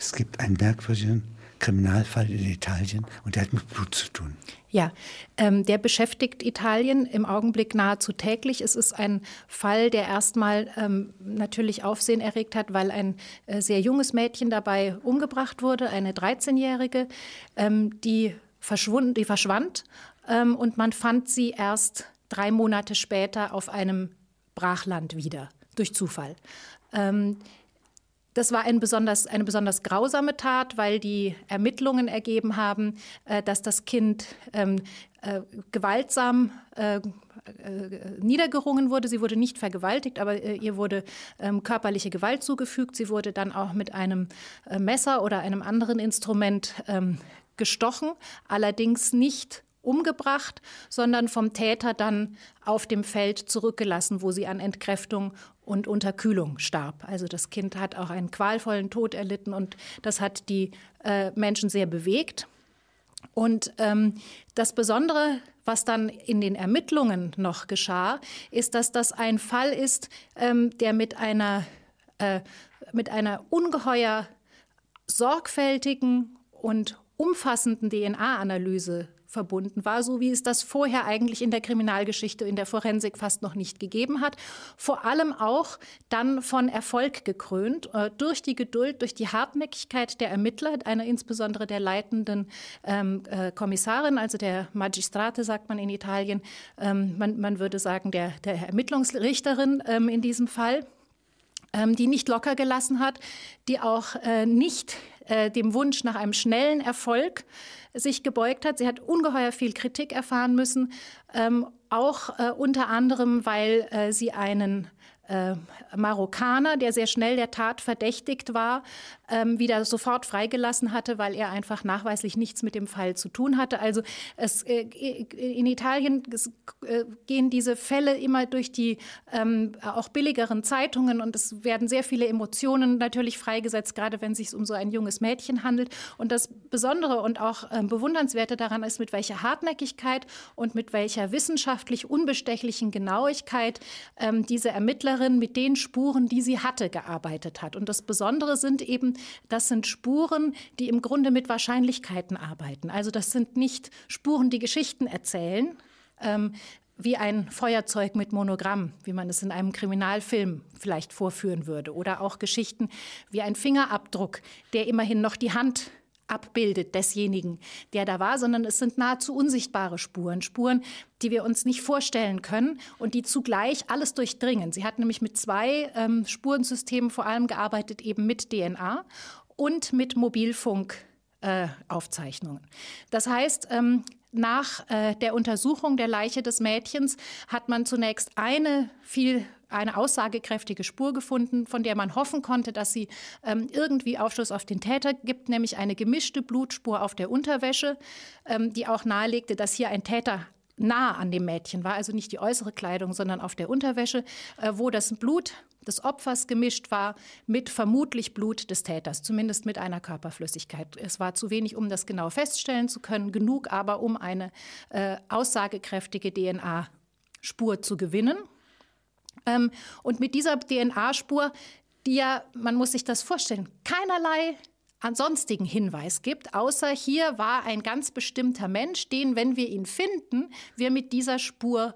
es gibt einen merkwürdigen Kriminalfall in Italien und der hat mit Blut zu tun. Ja, ähm, der beschäftigt Italien im Augenblick nahezu täglich. Es ist ein Fall, der erstmal ähm, natürlich Aufsehen erregt hat, weil ein äh, sehr junges Mädchen dabei umgebracht wurde, eine 13-Jährige, ähm, die, die verschwand ähm, und man fand sie erst drei Monate später auf einem Brachland wieder, durch Zufall. Das war ein besonders, eine besonders grausame Tat, weil die Ermittlungen ergeben haben, äh, dass das Kind ähm, äh, gewaltsam äh, äh, niedergerungen wurde. Sie wurde nicht vergewaltigt, aber äh, ihr wurde ähm, körperliche Gewalt zugefügt. Sie wurde dann auch mit einem äh, Messer oder einem anderen Instrument ähm, gestochen, allerdings nicht umgebracht, sondern vom Täter dann auf dem Feld zurückgelassen, wo sie an Entkräftung und Unterkühlung starb. Also das Kind hat auch einen qualvollen Tod erlitten und das hat die äh, Menschen sehr bewegt. Und ähm, das Besondere, was dann in den Ermittlungen noch geschah, ist, dass das ein Fall ist, ähm, der mit einer, äh, mit einer ungeheuer sorgfältigen und umfassenden DNA-Analyse verbunden war, so wie es das vorher eigentlich in der Kriminalgeschichte, in der Forensik fast noch nicht gegeben hat. Vor allem auch dann von Erfolg gekrönt, äh, durch die Geduld, durch die Hartnäckigkeit der Ermittler, einer insbesondere der leitenden ähm, äh, Kommissarin, also der Magistrate, sagt man in Italien. Ähm, man, man würde sagen, der, der Ermittlungsrichterin ähm, in diesem Fall die nicht locker gelassen hat, die auch äh, nicht äh, dem Wunsch nach einem schnellen Erfolg sich gebeugt hat. Sie hat ungeheuer viel Kritik erfahren müssen, ähm, auch äh, unter anderem, weil äh, sie einen äh, Marokkaner, der sehr schnell der Tat verdächtigt war, ähm, wieder sofort freigelassen hatte, weil er einfach nachweislich nichts mit dem Fall zu tun hatte. Also es, äh, in Italien es, äh, gehen diese Fälle immer durch die ähm, auch billigeren Zeitungen und es werden sehr viele Emotionen natürlich freigesetzt, gerade wenn es sich um so ein junges Mädchen handelt. Und das Besondere und auch ähm, bewundernswerte daran ist, mit welcher Hartnäckigkeit und mit welcher wissenschaftlich unbestechlichen Genauigkeit ähm, diese Ermittlerin Ermittlerin mit den Spuren, die sie hatte, gearbeitet hat. Und das Besondere sind eben, das sind Spuren, die im Grunde mit Wahrscheinlichkeiten arbeiten. Also das sind nicht Spuren, die Geschichten erzählen. Ähm, wie ein Feuerzeug mit Monogramm, wie man es in einem Kriminalfilm vielleicht vorführen würde. Oder auch Geschichten wie ein Fingerabdruck, der immerhin noch die Hand abbildet desjenigen, der da war, sondern es sind nahezu unsichtbare Spuren, Spuren, die wir uns nicht vorstellen können und die zugleich alles durchdringen. Sie hat nämlich mit zwei ähm, Spurensystemen vor allem gearbeitet, eben mit DNA und mit Mobilfunkaufzeichnungen. Äh, das heißt, ähm, nach äh, der Untersuchung der Leiche des Mädchens hat man zunächst eine viel eine aussagekräftige Spur gefunden, von der man hoffen konnte, dass sie ähm, irgendwie Aufschluss auf den Täter gibt, nämlich eine gemischte Blutspur auf der Unterwäsche, ähm, die auch nahelegte, dass hier ein Täter nah an dem Mädchen war, also nicht die äußere Kleidung, sondern auf der Unterwäsche, äh, wo das Blut des Opfers gemischt war mit vermutlich Blut des Täters, zumindest mit einer Körperflüssigkeit. Es war zu wenig, um das genau feststellen zu können, genug aber, um eine äh, aussagekräftige DNA-Spur zu gewinnen. Ähm, und mit dieser DNA-Spur, die ja, man muss sich das vorstellen, keinerlei ansonstigen Hinweis gibt, außer hier war ein ganz bestimmter Mensch, den, wenn wir ihn finden, wir mit dieser Spur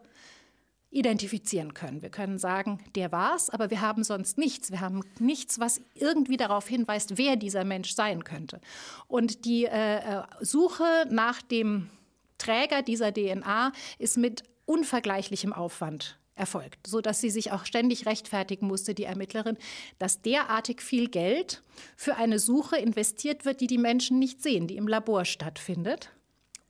identifizieren können. Wir können sagen, der war's, aber wir haben sonst nichts. Wir haben nichts, was irgendwie darauf hinweist, wer dieser Mensch sein könnte. Und die äh, äh Suche nach dem Träger dieser DNA ist mit unvergleichlichem Aufwand erfolgt, so dass sie sich auch ständig rechtfertigen musste, die Ermittlerin, dass derartig viel Geld für eine Suche investiert wird, die die Menschen nicht sehen, die im Labor stattfindet.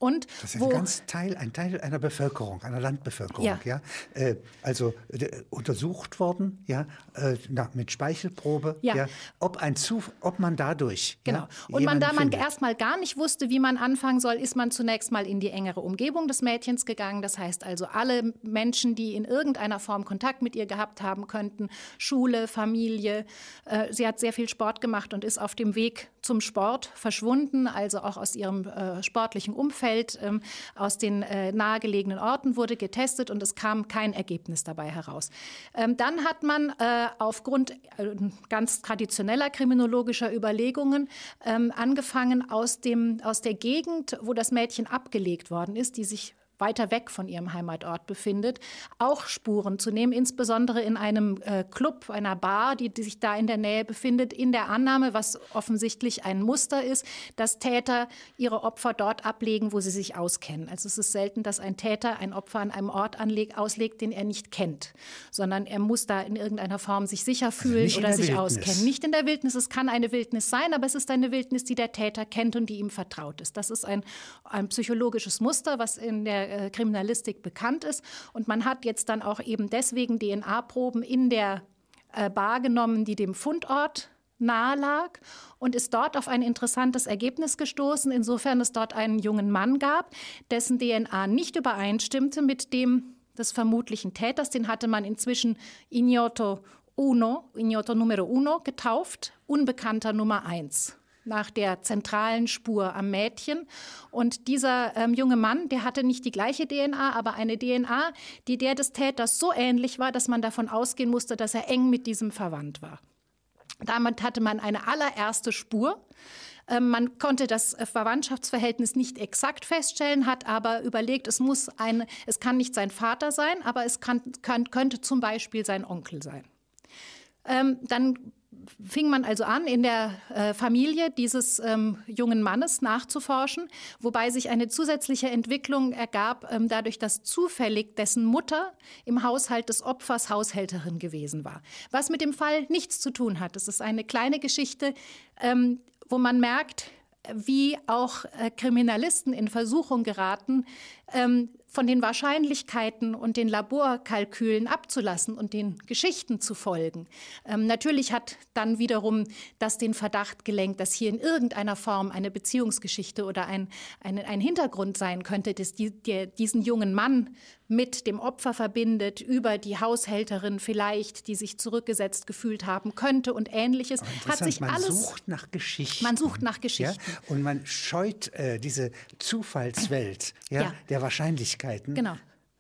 Und das ist ein ganz Teil, ein Teil einer Bevölkerung, einer Landbevölkerung, ja. ja? Äh, also äh, untersucht worden, ja, äh, na, mit Speichelprobe, ja. ja. ob ein Zuf ob man dadurch. Genau. Ja, und man, da man erstmal gar nicht wusste, wie man anfangen soll, ist man zunächst mal in die engere Umgebung des Mädchens gegangen. Das heißt also alle Menschen, die in irgendeiner Form Kontakt mit ihr gehabt haben könnten, Schule, Familie. Äh, sie hat sehr viel Sport gemacht und ist auf dem Weg zum Sport verschwunden, also auch aus ihrem äh, sportlichen Umfeld Umfeld, ähm, aus den äh, nahegelegenen Orten wurde getestet und es kam kein Ergebnis dabei heraus. Ähm, dann hat man äh, aufgrund äh, ganz traditioneller kriminologischer Überlegungen ähm, angefangen, aus, dem, aus der Gegend, wo das Mädchen abgelegt worden ist, die sich weiter weg von ihrem Heimatort befindet, auch Spuren zu nehmen, insbesondere in einem äh, Club, einer Bar, die, die, sich da in der Nähe befindet, in der Annahme, was offensichtlich ein Muster ist, dass Täter ihre Opfer dort ablegen, wo sie sich auskennen. Also es ist selten, dass ein Täter ein Opfer an einem Ort anleg, auslegt, den er nicht kennt, sondern er muss da in irgendeiner Form sich sicher also fühlen also oder sich Wildnis. auskennen. Nicht in der Wildnis, es kann eine Wildnis sein, aber es ist eine Wildnis, die der Täter kennt und die ihm vertraut ist. Das ist ein, ein psychologisches Muster, was in der äh, Kriminalistik bekannt ist. Und man hat jetzt dann auch eben deswegen DNA-Proben in der äh, Bar genommen, die dem Fundort nahe lag und ist dort auf ein interessantes Ergebnis gestoßen, insofern es dort einen jungen Mann gab, dessen DNA nicht übereinstimmte mit dem des vermutlichen Täters. Den hatte man inzwischen Ignoto Uno, Ignoto Numero Uno getauft, Unbekannter Nummer eins nach der zentralen Spur am Mädchen. Und dieser ähm, junge Mann, der hatte nicht die gleiche DNA, aber eine DNA, die der des Täters so ähnlich war, dass man davon ausgehen musste, dass er eng mit diesem verwandt war. Damit hatte man eine allererste Spur. Ähm, man konnte das äh, Verwandtschaftsverhältnis nicht exakt feststellen, hat aber überlegt, es muss ein, es kann nicht sein Vater sein, aber es kann, kann, könnte zum Beispiel sein Onkel sein. Ähm, dann fing man also an, in der äh, Familie dieses ähm, jungen Mannes nachzuforschen, wobei sich eine zusätzliche Entwicklung ergab, ähm, dadurch, dass zufällig dessen Mutter im Haushalt des Opfers Haushälterin gewesen war. Was mit dem Fall nichts zu tun hat. Es ist eine kleine Geschichte, ähm, wo man merkt, wie auch äh, Kriminalisten in Versuchung geraten, ähm, von den Wahrscheinlichkeiten und den Laborkalkülen abzulassen und den Geschichten zu folgen. Ähm, natürlich hat dann wiederum das den Verdacht gelenkt, dass hier in irgendeiner Form eine Beziehungsgeschichte oder ein, ein, ein Hintergrund sein könnte, dass die, der diesen jungen Mann mit dem Opfer verbindet, über die Haushälterin vielleicht, die sich zurückgesetzt gefühlt haben könnte und ähnliches. Hat sich man alles. Sucht nach Geschichten. Man sucht nach Geschichten. Ja? Und man scheut äh, diese Zufallswelt ja, ja. Der Wahrscheinlichkeiten. Genau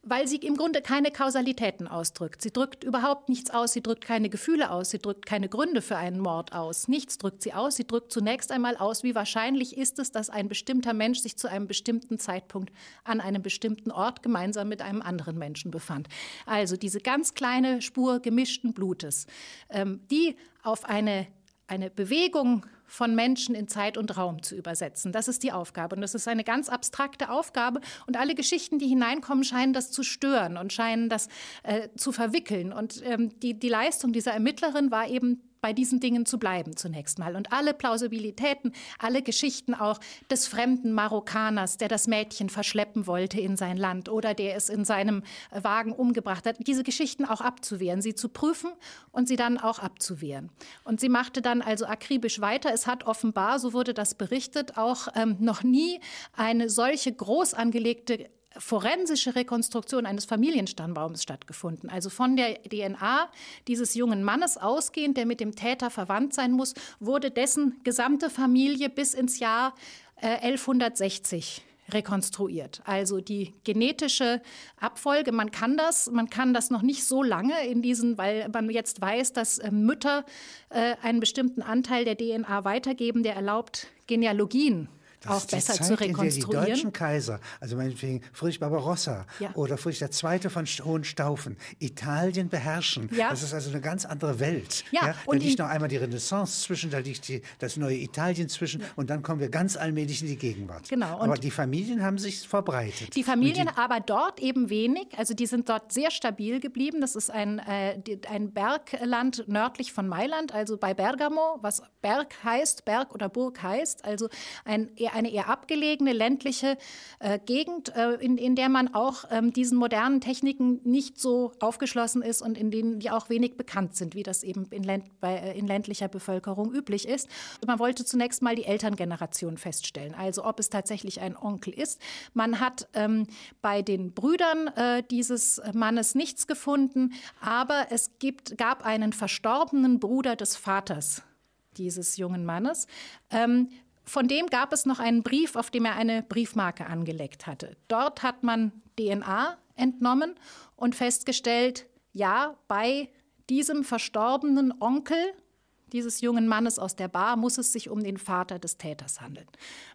weil sie im Grunde keine Kausalitäten ausdrückt. Sie drückt überhaupt nichts aus, sie drückt keine Gefühle aus, sie drückt keine Gründe für einen Mord aus. Nichts drückt sie aus, sie drückt zunächst einmal aus, wie wahrscheinlich ist es, dass ein bestimmter Mensch sich zu einem bestimmten Zeitpunkt an einem bestimmten Ort gemeinsam mit einem anderen Menschen befand. Also diese ganz kleine Spur gemischten Blutes, ähm, die auf eine, eine Bewegung von Menschen in Zeit und Raum zu übersetzen. Das ist die Aufgabe. Und das ist eine ganz abstrakte Aufgabe. Und alle Geschichten, die hineinkommen, scheinen das zu stören und scheinen das äh, zu verwickeln. Und ähm, die, die Leistung dieser Ermittlerin war eben bei diesen Dingen zu bleiben zunächst mal. Und alle Plausibilitäten, alle Geschichten auch des fremden Marokkaners, der das Mädchen verschleppen wollte in sein Land oder der es in seinem Wagen umgebracht hat, diese Geschichten auch abzuwehren, sie zu prüfen und sie dann auch abzuwehren. Und sie machte dann also akribisch weiter. Es hat offenbar, so wurde das berichtet, auch ähm, noch nie eine solche groß angelegte forensische Rekonstruktion eines Familienstammbaums stattgefunden. Also von der DNA dieses jungen Mannes ausgehend, der mit dem Täter verwandt sein muss, wurde dessen gesamte Familie bis ins Jahr äh, 1160 rekonstruiert. Also die genetische Abfolge, man kann das, man kann das noch nicht so lange in diesen, weil man jetzt weiß, dass äh, Mütter äh, einen bestimmten Anteil der DNA weitergeben, der erlaubt Genealogien auch besser Zeit, zu rekonstruieren. In die deutschen Kaiser, also meinetwegen Friedrich Barbarossa ja. oder Friedrich II. von Hohenstaufen, Italien beherrschen. Ja. Das ist also eine ganz andere Welt. Ja. ja da liegt noch einmal die Renaissance zwischen, da liegt die, das neue Italien zwischen und dann kommen wir ganz allmählich in die Gegenwart. Genau. Und aber die Familien haben sich verbreitet. Die Familien die, aber dort eben wenig, also die sind dort sehr stabil geblieben. Das ist ein, äh, ein Bergland nördlich von Mailand, also bei Bergamo, was Berg heißt, Berg oder Burg heißt, also ein eher eine eher abgelegene ländliche äh, Gegend, äh, in, in der man auch ähm, diesen modernen Techniken nicht so aufgeschlossen ist und in denen die auch wenig bekannt sind, wie das eben in, Länd bei, äh, in ländlicher Bevölkerung üblich ist. Man wollte zunächst mal die Elterngeneration feststellen, also ob es tatsächlich ein Onkel ist. Man hat ähm, bei den Brüdern äh, dieses Mannes nichts gefunden, aber es gibt, gab einen verstorbenen Bruder des Vaters dieses jungen Mannes, ähm, von dem gab es noch einen Brief, auf dem er eine Briefmarke angelegt hatte. Dort hat man DNA entnommen und festgestellt, ja, bei diesem verstorbenen Onkel dieses jungen Mannes aus der Bar muss es sich um den Vater des Täters handeln.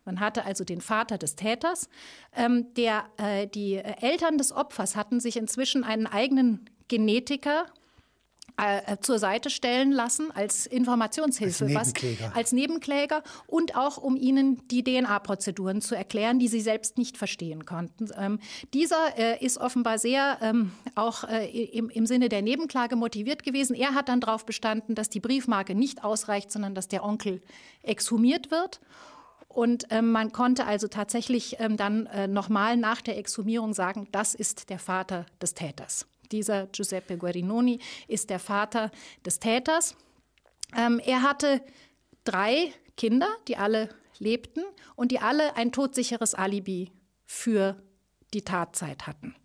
Man hatte also den Vater des Täters. Ähm, der, äh, die Eltern des Opfers hatten sich inzwischen einen eigenen Genetiker äh, zur Seite stellen lassen als Informationshilfe, als Nebenkläger. Was, als Nebenkläger und auch um ihnen die DNA-Prozeduren zu erklären, die sie selbst nicht verstehen konnten. Ähm, dieser äh, ist offenbar sehr ähm, auch äh, im, im Sinne der Nebenklage motiviert gewesen. Er hat dann darauf bestanden, dass die Briefmarke nicht ausreicht, sondern dass der Onkel exhumiert wird. Und ähm, man konnte also tatsächlich ähm, dann äh, nochmal nach der Exhumierung sagen, das ist der Vater des Täters. Dieser Giuseppe Guarinoni ist der Vater des Täters. Ähm, er hatte drei Kinder, die alle lebten und die alle ein todsicheres Alibi für die Tatzeit hatten.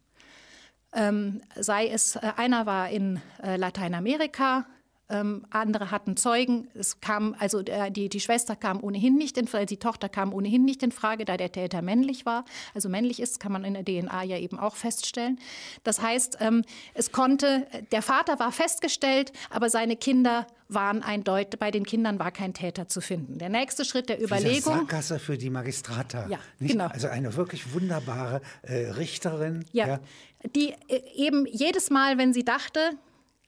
Ähm, sei es, äh, einer war in äh, Lateinamerika, ähm, andere hatten Zeugen. Es kam, also der, die, die Schwester kam ohnehin nicht in Frage, die Tochter kam ohnehin nicht in Frage, da der Täter männlich war. Also männlich ist, kann man in der DNA ja eben auch feststellen. Das heißt, ähm, es konnte, der Vater war festgestellt, aber seine Kinder waren eindeutig, bei den Kindern war kein Täter zu finden. Der nächste Schritt der Überlegung. Sackgasse für die Magistrata. Ja, nicht? genau. Also eine wirklich wunderbare äh, Richterin. Ja, ja. Die äh, eben jedes Mal, wenn sie dachte,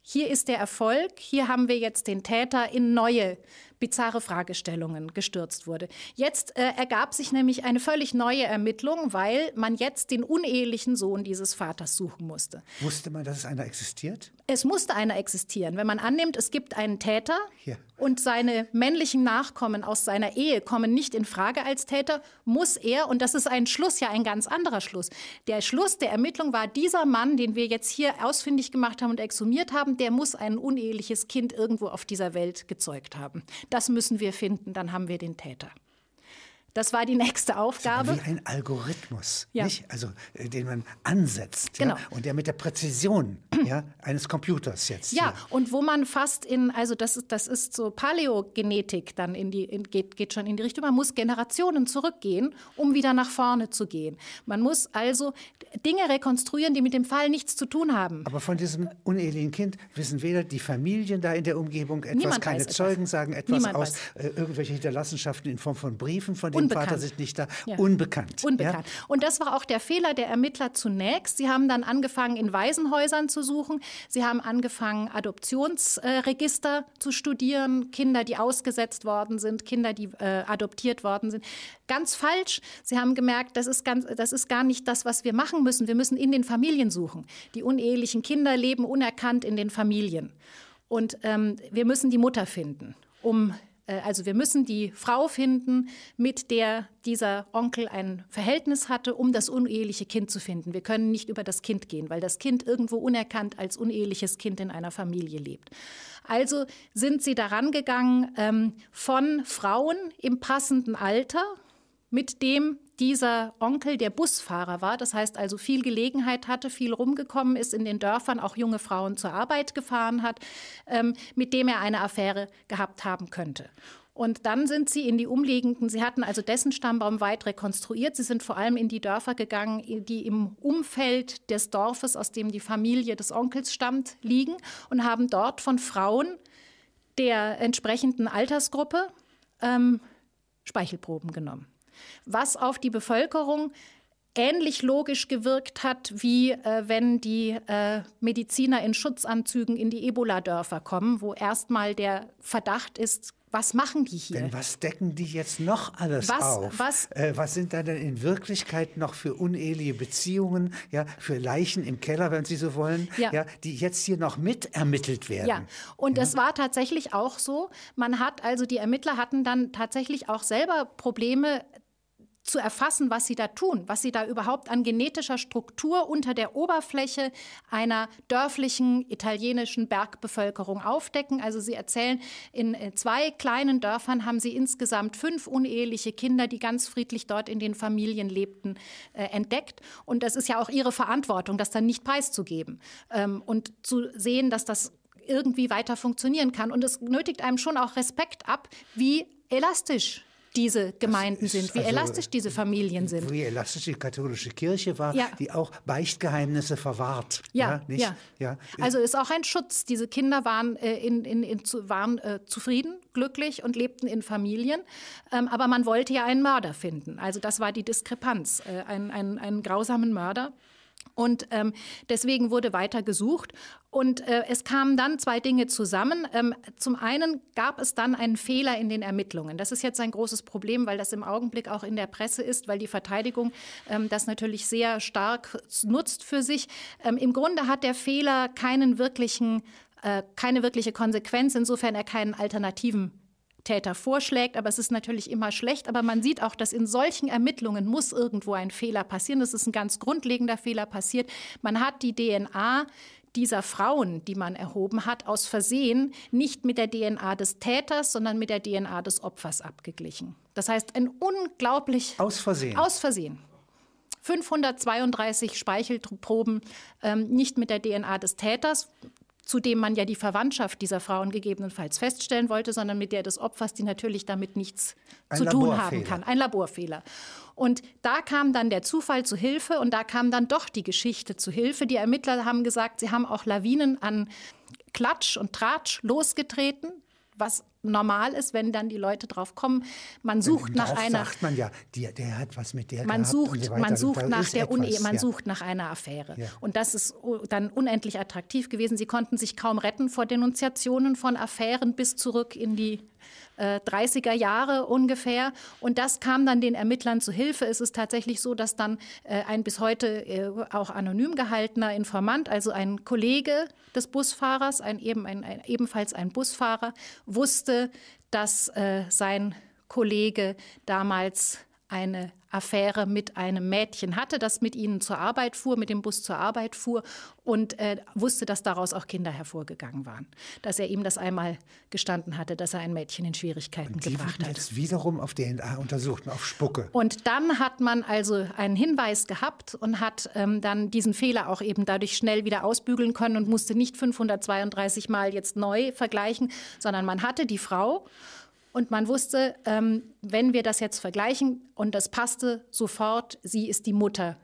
hier ist der Erfolg, hier haben wir jetzt den Täter in neue bizarre Fragestellungen gestürzt wurde. Jetzt äh, ergab sich nämlich eine völlig neue Ermittlung, weil man jetzt den unehelichen Sohn dieses Vaters suchen musste. Wusste man, dass es einer existiert? Es musste einer existieren. Wenn man annimmt, es gibt einen Täter Hier. und seine männlichen Nachkommen aus seiner Ehe kommen nicht in Frage als Täter, muss er, und das ist ein Schluss, ja ein ganz anderer Schluss. Der Schluss der Ermittlung war, dieser Mann, den wir jetzt hier ausfindig gemacht haben und exhumiert haben, der muss ein uneheliches Kind irgendwo auf dieser Welt gezeugt haben. Das müssen wir finden, dann haben wir den Täter. Das war die nächste Aufgabe. Wie ein Algorithmus, ja. nicht? Also, äh, den man ansetzt. Genau. Ja? Und der mit der Präzision ja, eines Computers jetzt. Ja, und wo man fast in, also das ist, das ist so Paläogenetik dann in die, in, geht, geht schon in die Richtung. Man muss Generationen zurückgehen, um wieder nach vorne zu gehen. Man muss also Dinge rekonstruieren, die mit dem Fall nichts zu tun haben. Aber von diesem unehelichen Kind wissen weder die Familien da in der Umgebung etwas, Niemand keine Zeugen etwas. sagen etwas Niemand aus, äh, irgendwelche Hinterlassenschaften in Form von Briefen von den Unbekannt. Vater sich nicht da. Ja. Unbekannt. Unbekannt. Ja? Und das war auch der Fehler der Ermittler zunächst. Sie haben dann angefangen, in Waisenhäusern zu suchen. Sie haben angefangen, Adoptionsregister äh, zu studieren. Kinder, die ausgesetzt worden sind, Kinder, die äh, adoptiert worden sind. Ganz falsch. Sie haben gemerkt, das ist, ganz, das ist gar nicht das, was wir machen müssen. Wir müssen in den Familien suchen. Die unehelichen Kinder leben unerkannt in den Familien. Und ähm, wir müssen die Mutter finden, um also wir müssen die Frau finden, mit der dieser Onkel ein Verhältnis hatte, um das uneheliche Kind zu finden. Wir können nicht über das Kind gehen, weil das Kind irgendwo unerkannt als uneheliches Kind in einer Familie lebt. Also sind sie daran gegangen, ähm, von Frauen im passenden Alter, mit dem dieser Onkel der Busfahrer war, das heißt also viel Gelegenheit hatte, viel rumgekommen ist in den Dörfern, auch junge Frauen zur Arbeit gefahren hat, ähm, mit dem er eine Affäre gehabt haben könnte. Und dann sind sie in die umliegenden, sie hatten also dessen Stammbaum weit rekonstruiert. Sie sind vor allem in die Dörfer gegangen, die im Umfeld des Dorfes, aus dem die Familie des Onkels stammt, liegen und haben dort von Frauen der entsprechenden Altersgruppe ähm, Speichelproben genommen was auf die Bevölkerung ähnlich logisch gewirkt hat, wie äh, wenn die äh, Mediziner in Schutzanzügen in die Ebola-Dörfer kommen, wo erstmal der Verdacht ist, was machen die hier? Denn was decken die jetzt noch alles was, auf? Was, äh, was sind da denn in Wirklichkeit noch für uneheliche Beziehungen, ja, für Leichen im Keller, wenn Sie so wollen, ja. ja die jetzt hier noch mit ermittelt werden? Ja, und es war tatsächlich auch so. Man hat also, die Ermittler hatten dann tatsächlich auch selber Probleme, zu erfassen, was sie da tun, was sie da überhaupt an genetischer Struktur unter der Oberfläche einer dörflichen italienischen Bergbevölkerung aufdecken. Also sie erzählen, in äh, zwei kleinen Dörfern haben sie insgesamt fünf uneheliche Kinder, die ganz friedlich dort in den Familien lebten, äh, entdeckt. Und das ist ja auch ihre Verantwortung, das dann nicht preiszugeben ähm, und zu sehen, dass das irgendwie weiter funktionieren kann. Und es nötigt einem schon auch Respekt ab, wie elastisch diese Gemeinden sind, wie also, elastisch diese Familien sind. Wie elastisch die katholische Kirche war, ja. die auch Beichtgeheimnisse verwahrt. Ja, ja, ja. ja. Also ist auch ein Schutz. Diese Kinder waren, äh, in, in, in, waren äh, zufrieden, glücklich und lebten in Familien. Ähm, aber man wollte ja einen Mörder finden. Also das war die Diskrepanz. Äh, ein, ein, einen grausamen Mörder. Und ähm, deswegen wurde weiter gesucht. Und äh, es kamen dann zwei Dinge zusammen. Ähm, zum einen gab es dann einen Fehler in den Ermittlungen. Das ist jetzt ein großes Problem, weil das im Augenblick auch in der Presse ist, weil die Verteidigung ähm, das natürlich sehr stark nutzt für sich. Ähm, Im Grunde hat der Fehler keinen wirklichen, äh, keine wirkliche Konsequenz, insofern er keinen alternativen Täter vorschlägt. Aber es ist natürlich immer schlecht. Aber man sieht auch, dass in solchen Ermittlungen muss irgendwo ein Fehler passieren. Das ist ein ganz grundlegender Fehler passiert. Man hat die DNA dieser Frauen, die man erhoben hat, aus Versehen nicht mit der DNA des Täters, sondern mit der DNA des Opfers abgeglichen. Das heißt, ein unglaublich. Aus Versehen. Aus Versehen. 532 Speichelproben ähm, nicht mit der DNA des Täters, zu dem man ja die Verwandtschaft dieser Frauen gegebenenfalls feststellen wollte, sondern mit der des Opfers, die natürlich damit nichts Ein zu tun haben kann. Ein Laborfehler. Und da kam dann der Zufall zu Hilfe und da kam dann doch die Geschichte zu Hilfe. Die Ermittler haben gesagt, sie haben auch Lawinen an Klatsch und Tratsch losgetreten, was normal ist, wenn dann die Leute drauf kommen. Man sucht nach einer. sagt man ja, die, der hat was mit der man sucht, so Man sucht nach der etwas, man ja. sucht nach einer Affäre. Ja. Und das ist dann unendlich attraktiv gewesen. Sie konnten sich kaum retten vor Denunziationen von Affären bis zurück in die 30er äh, Jahre ungefähr. Und das kam dann den Ermittlern zu Hilfe. Es ist tatsächlich so, dass dann äh, ein bis heute äh, auch anonym gehaltener Informant, also ein Kollege des Busfahrers, ein, eben, ein, ein ebenfalls ein Busfahrer, wusste, dass sein Kollege damals eine Affäre mit einem Mädchen hatte, das mit ihnen zur Arbeit fuhr, mit dem Bus zur Arbeit fuhr und äh, wusste, dass daraus auch Kinder hervorgegangen waren. Dass er ihm das einmal gestanden hatte, dass er ein Mädchen in Schwierigkeiten und die gebracht hat. Jetzt wiederum auf DNA untersucht, auf Spucke. Und dann hat man also einen Hinweis gehabt und hat ähm, dann diesen Fehler auch eben dadurch schnell wieder ausbügeln können und musste nicht 532 Mal jetzt neu vergleichen, sondern man hatte die Frau und man wusste, ähm, wenn wir das jetzt vergleichen, und das passte sofort, sie ist die Mutter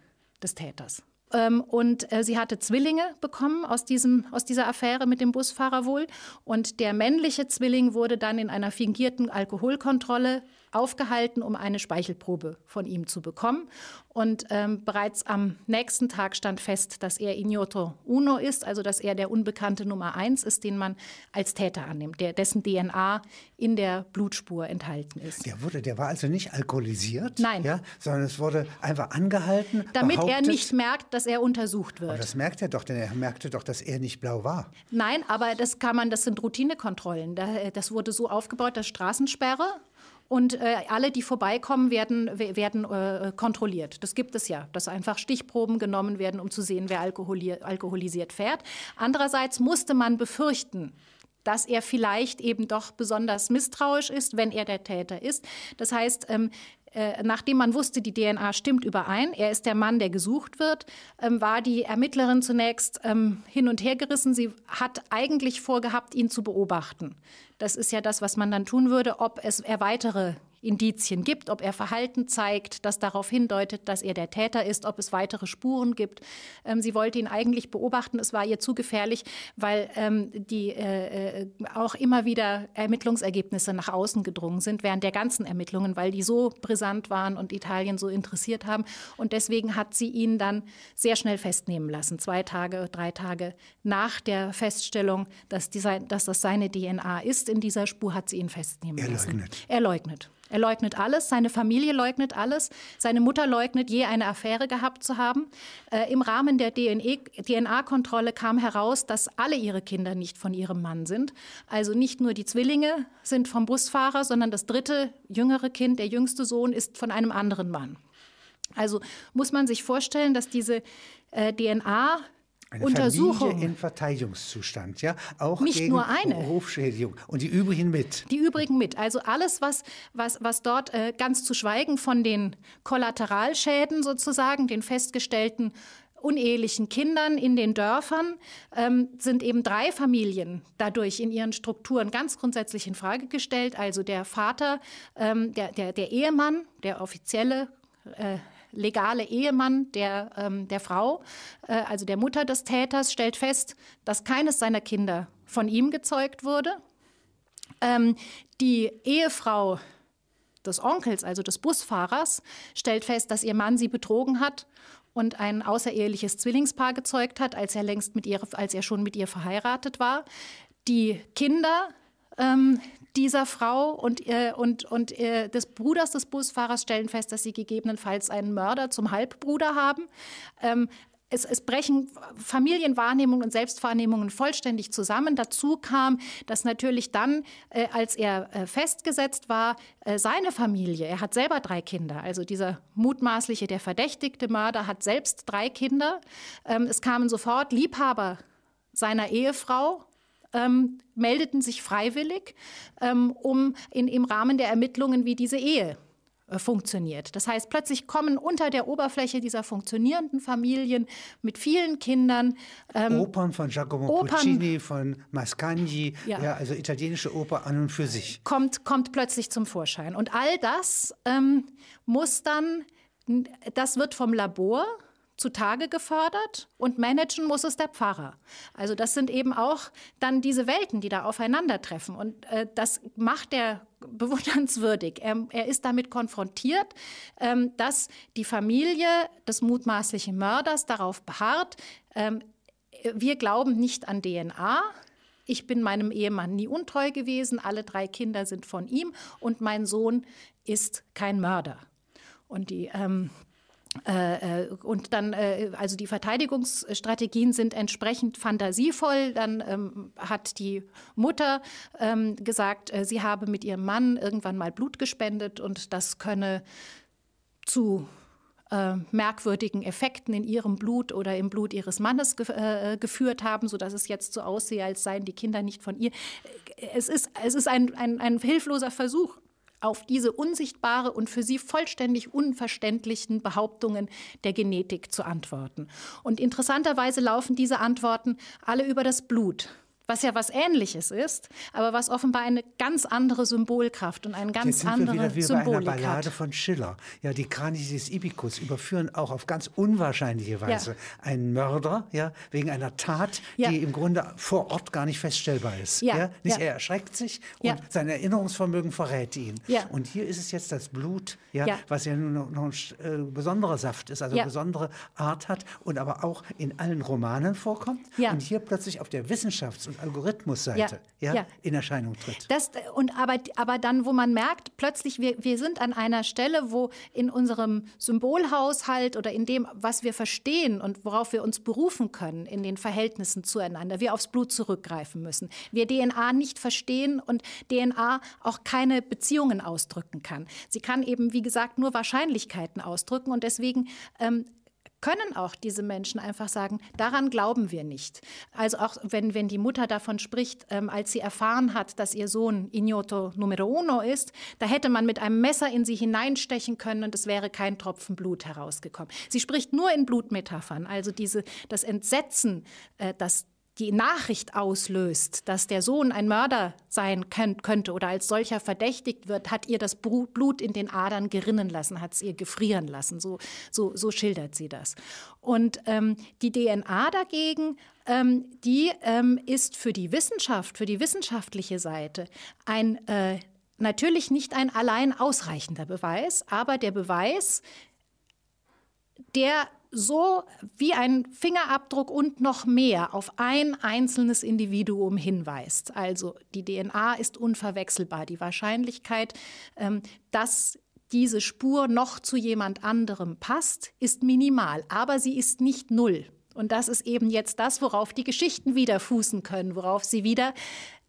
des Täters. Ähm, und äh, sie hatte Zwillinge bekommen aus, diesem, aus dieser Affäre mit dem Busfahrer wohl. Und der männliche Zwilling wurde dann in einer fingierten Alkoholkontrolle aufgehalten, um eine Speichelprobe von ihm zu bekommen. Und ähm, bereits am nächsten Tag stand fest, dass er Ignoto Uno ist, also dass er der Unbekannte Nummer eins ist, den man als Täter annimmt, der, dessen DNA in der Blutspur enthalten ist. Der, wurde, der war also nicht alkoholisiert, Nein. Ja, sondern es wurde einfach angehalten. Damit er nicht merkt, dass er untersucht wird. Aber das merkt er doch, denn er merkte doch, dass er nicht blau war. Nein, aber das kann man, das sind Routinekontrollen. Das wurde so aufgebaut, dass Straßensperre und äh, alle, die vorbeikommen, werden, werden äh, kontrolliert. Das gibt es ja, dass einfach Stichproben genommen werden, um zu sehen, wer alkoholisiert fährt. Andererseits musste man befürchten, dass er vielleicht eben doch besonders misstrauisch ist, wenn er der Täter ist. Das heißt, ähm, äh, nachdem man wusste, die DNA stimmt überein, er ist der Mann, der gesucht wird, ähm, war die Ermittlerin zunächst ähm, hin und her gerissen. Sie hat eigentlich vorgehabt, ihn zu beobachten. Das ist ja das, was man dann tun würde, ob es weitere Indizien gibt, ob er Verhalten zeigt, das darauf hindeutet, dass er der Täter ist, ob es weitere Spuren gibt. Ähm, sie wollte ihn eigentlich beobachten. Es war ihr zu gefährlich, weil ähm, die äh, äh, auch immer wieder Ermittlungsergebnisse nach außen gedrungen sind während der ganzen Ermittlungen, weil die so brisant waren und Italien so interessiert haben. Und deswegen hat sie ihn dann sehr schnell festnehmen lassen, zwei Tage, drei Tage nach der Feststellung, dass, dieser, dass das seine DNA ist. In dieser Spur hat sie ihn festnehmen er lassen. Leugnet. Er leugnet. Er leugnet alles, seine Familie leugnet alles, seine Mutter leugnet, je eine Affäre gehabt zu haben. Äh, Im Rahmen der DNA-Kontrolle kam heraus, dass alle ihre Kinder nicht von ihrem Mann sind. Also nicht nur die Zwillinge sind vom Busfahrer, sondern das dritte jüngere Kind, der jüngste Sohn, ist von einem anderen Mann. Also muss man sich vorstellen, dass diese äh, DNA eine Untersuchung. Familie in Verteidigungszustand, ja, auch nicht gegen nur eine Rufschädigung und die übrigen mit. Die übrigen mit, also alles, was was was dort äh, ganz zu schweigen von den Kollateralschäden sozusagen, den festgestellten unehelichen Kindern in den Dörfern ähm, sind eben drei Familien dadurch in ihren Strukturen ganz grundsätzlich in Frage gestellt. Also der Vater, ähm, der, der, der Ehemann, der offizielle äh, legale Ehemann der, ähm, der Frau, äh, also der Mutter des Täters, stellt fest, dass keines seiner Kinder von ihm gezeugt wurde. Ähm, die Ehefrau des Onkels, also des Busfahrers, stellt fest, dass ihr Mann sie betrogen hat und ein außereheliches Zwillingspaar gezeugt hat, als er längst mit ihr, als er schon mit ihr verheiratet war. Die Kinder ähm, dieser Frau und, äh, und, und äh, des Bruders des Busfahrers stellen fest, dass sie gegebenenfalls einen Mörder zum Halbbruder haben. Ähm, es, es, brechen Familienwahrnehmungen und Selbstwahrnehmungen vollständig zusammen. Dazu kam, dass natürlich dann, äh, als er äh, festgesetzt war, äh, seine Familie, er hat selber drei Kinder, also dieser mutmaßliche, der verdächtigte Mörder hat selbst drei Kinder. Ähm, es kamen sofort Liebhaber seiner Ehefrau ähm, meldeten sich freiwillig, ähm, um in, im Rahmen der Ermittlungen, wie diese Ehe äh, funktioniert. Das heißt, plötzlich kommen unter der Oberfläche dieser funktionierenden Familien mit vielen Kindern ähm, Opern von Giacomo Opern, Puccini, von Mascagni, ja. ja. also italienische Oper an und für sich. Kommt, kommt plötzlich zum Vorschein. Und all das ähm, muss dann, das wird vom Labor zutage gefördert und managen muss es der Pfarrer. Also das sind eben auch dann diese Welten, die da aufeinandertreffen. Und äh, das macht er bewundernswürdig. Er, er ist damit konfrontiert, ähm, dass die Familie des mutmaßlichen Mörders darauf beharrt, ähm, wir glauben nicht an DNA. Ich bin meinem Ehemann nie untreu gewesen. Alle drei Kinder sind von ihm und mein Sohn ist kein Mörder. Und die ähm, äh, äh, und dann, äh, also die Verteidigungsstrategien sind entsprechend fantasievoll. Dann ähm, hat die Mutter ähm, gesagt, äh, sie habe mit ihrem Mann irgendwann mal Blut gespendet und das könne zu äh, merkwürdigen Effekten in ihrem Blut oder im Blut ihres Mannes ge äh, geführt haben, sodass es jetzt so aussehe, als seien die Kinder nicht von ihr. Es ist, es ist ein, ein, ein hilfloser Versuch auf diese unsichtbare und für sie vollständig unverständlichen Behauptungen der Genetik zu antworten. Und interessanterweise laufen diese Antworten alle über das Blut was ja was Ähnliches ist, aber was offenbar eine ganz andere Symbolkraft und eine ganz Jetzt sind andere wir wieder wie Symbolik bei einer Ballade hat. von Schiller. Ja, die Kraniches Ibicus überführen auch auf ganz unwahrscheinliche Weise ja. einen Mörder, ja, wegen einer Tat, ja. die im Grunde vor Ort gar nicht feststellbar ist. Ja. ja? Nicht er erschreckt sich und sein Erinnerungsvermögen verrät ihn. Ja. Und hier ist es jetzt das Blut, ja, was ja nun noch, noch ein äh, besonderer Saft ist, also eine besondere Art hat und aber auch in allen Romanen vorkommt und hier plötzlich auf der Wissenschafts- und Algorithmusseite ja, ja, in Erscheinung tritt. Das, und aber, aber dann, wo man merkt, plötzlich, wir, wir sind an einer Stelle, wo in unserem Symbolhaushalt oder in dem, was wir verstehen und worauf wir uns berufen können, in den Verhältnissen zueinander, wir aufs Blut zurückgreifen müssen. Wir DNA nicht verstehen und DNA auch keine Beziehungen ausdrücken kann. Sie kann eben, wie gesagt, nur Wahrscheinlichkeiten ausdrücken und deswegen ähm, können auch diese Menschen einfach sagen, daran glauben wir nicht. Also auch wenn, wenn die Mutter davon spricht, ähm, als sie erfahren hat, dass ihr Sohn Ignoto Numero Uno ist, da hätte man mit einem Messer in sie hineinstechen können und es wäre kein Tropfen Blut herausgekommen. Sie spricht nur in Blutmetaphern, also diese, das Entsetzen, äh, das die Nachricht auslöst, dass der Sohn ein Mörder sein könnte oder als solcher verdächtigt wird, hat ihr das Blut in den Adern gerinnen lassen, hat es ihr gefrieren lassen. So, so, so schildert sie das. Und ähm, die DNA dagegen, ähm, die ähm, ist für die Wissenschaft, für die wissenschaftliche Seite ein äh, natürlich nicht ein allein ausreichender Beweis, aber der Beweis, der so wie ein Fingerabdruck und noch mehr auf ein einzelnes Individuum hinweist. Also die DNA ist unverwechselbar. Die Wahrscheinlichkeit, ähm, dass diese Spur noch zu jemand anderem passt, ist minimal, aber sie ist nicht null. Und das ist eben jetzt das, worauf die Geschichten wieder fußen können, worauf sie wieder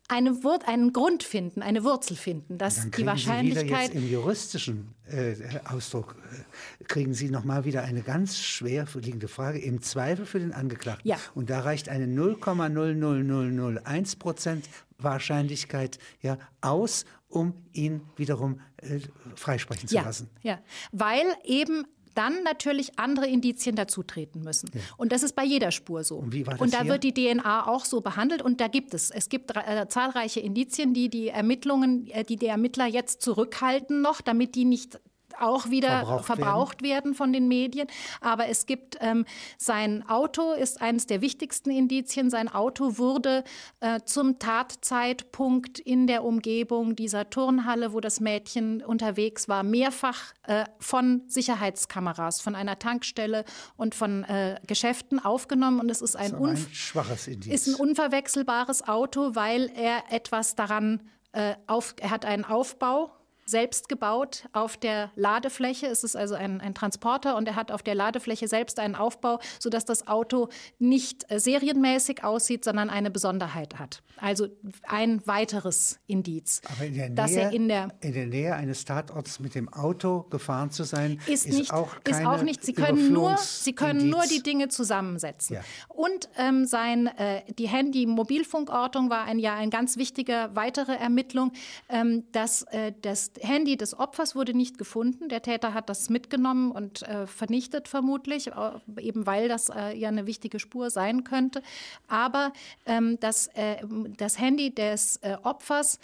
eine Wur einen Grund finden, eine Wurzel finden, dass die Wahrscheinlichkeit. Sie wieder jetzt Im juristischen äh, Ausdruck äh, kriegen Sie noch mal wieder eine ganz schwer liegende Frage im Zweifel für den Angeklagten. Ja. Und da reicht eine 0,00001 Prozent Wahrscheinlichkeit ja aus, um ihn wiederum äh, freisprechen zu ja, lassen. Ja, weil eben dann natürlich andere Indizien dazutreten müssen. Ja. Und das ist bei jeder Spur so. Und, und da hier? wird die DNA auch so behandelt und da gibt es. Es gibt äh, zahlreiche Indizien, die die Ermittlungen, äh, die die Ermittler jetzt zurückhalten noch, damit die nicht auch wieder verbraucht, verbraucht werden. werden. von den Medien. Aber es gibt ähm, sein Auto ist eines der wichtigsten Indizien. Sein Auto wurde äh, zum Tatzeitpunkt in der Umgebung dieser Turnhalle, wo das Mädchen unterwegs war, mehrfach äh, von Sicherheitskameras, von einer Tankstelle und von äh, Geschäften aufgenommen. Und es ist ein, ein schwaches Indiz. Ist ein unverwechselbares Auto, weil er etwas daran äh, auf, er hat einen Aufbau selbst gebaut auf der Ladefläche. Es ist also ein, ein, Transporter und er hat auf der Ladefläche selbst einen Aufbau, sodass das Auto nicht äh, serienmäßig aussieht, sondern eine Besonderheit hat. Also ein weiteres Indiz. Aber in der, Nähe, dass er in, der, in der Nähe eines Tatorts mit dem Auto gefahren zu sein, ist, ist nicht, auch keine ist auch nicht. Sie können nur, Sie können nur die Dinge zusammensetzen. Ja. Und ähm, sein, äh, die Handy-Mobilfunkortung war ein ja ein ganz wichtiger weitere Ermittlung, ähm, dass äh, das Handy des Opfers wurde nicht gefunden. Der Täter hat das mitgenommen und äh, vernichtet vermutlich, eben weil das äh, ja eine wichtige Spur sein könnte. Aber ähm, das, äh, das Handy des äh, Opfers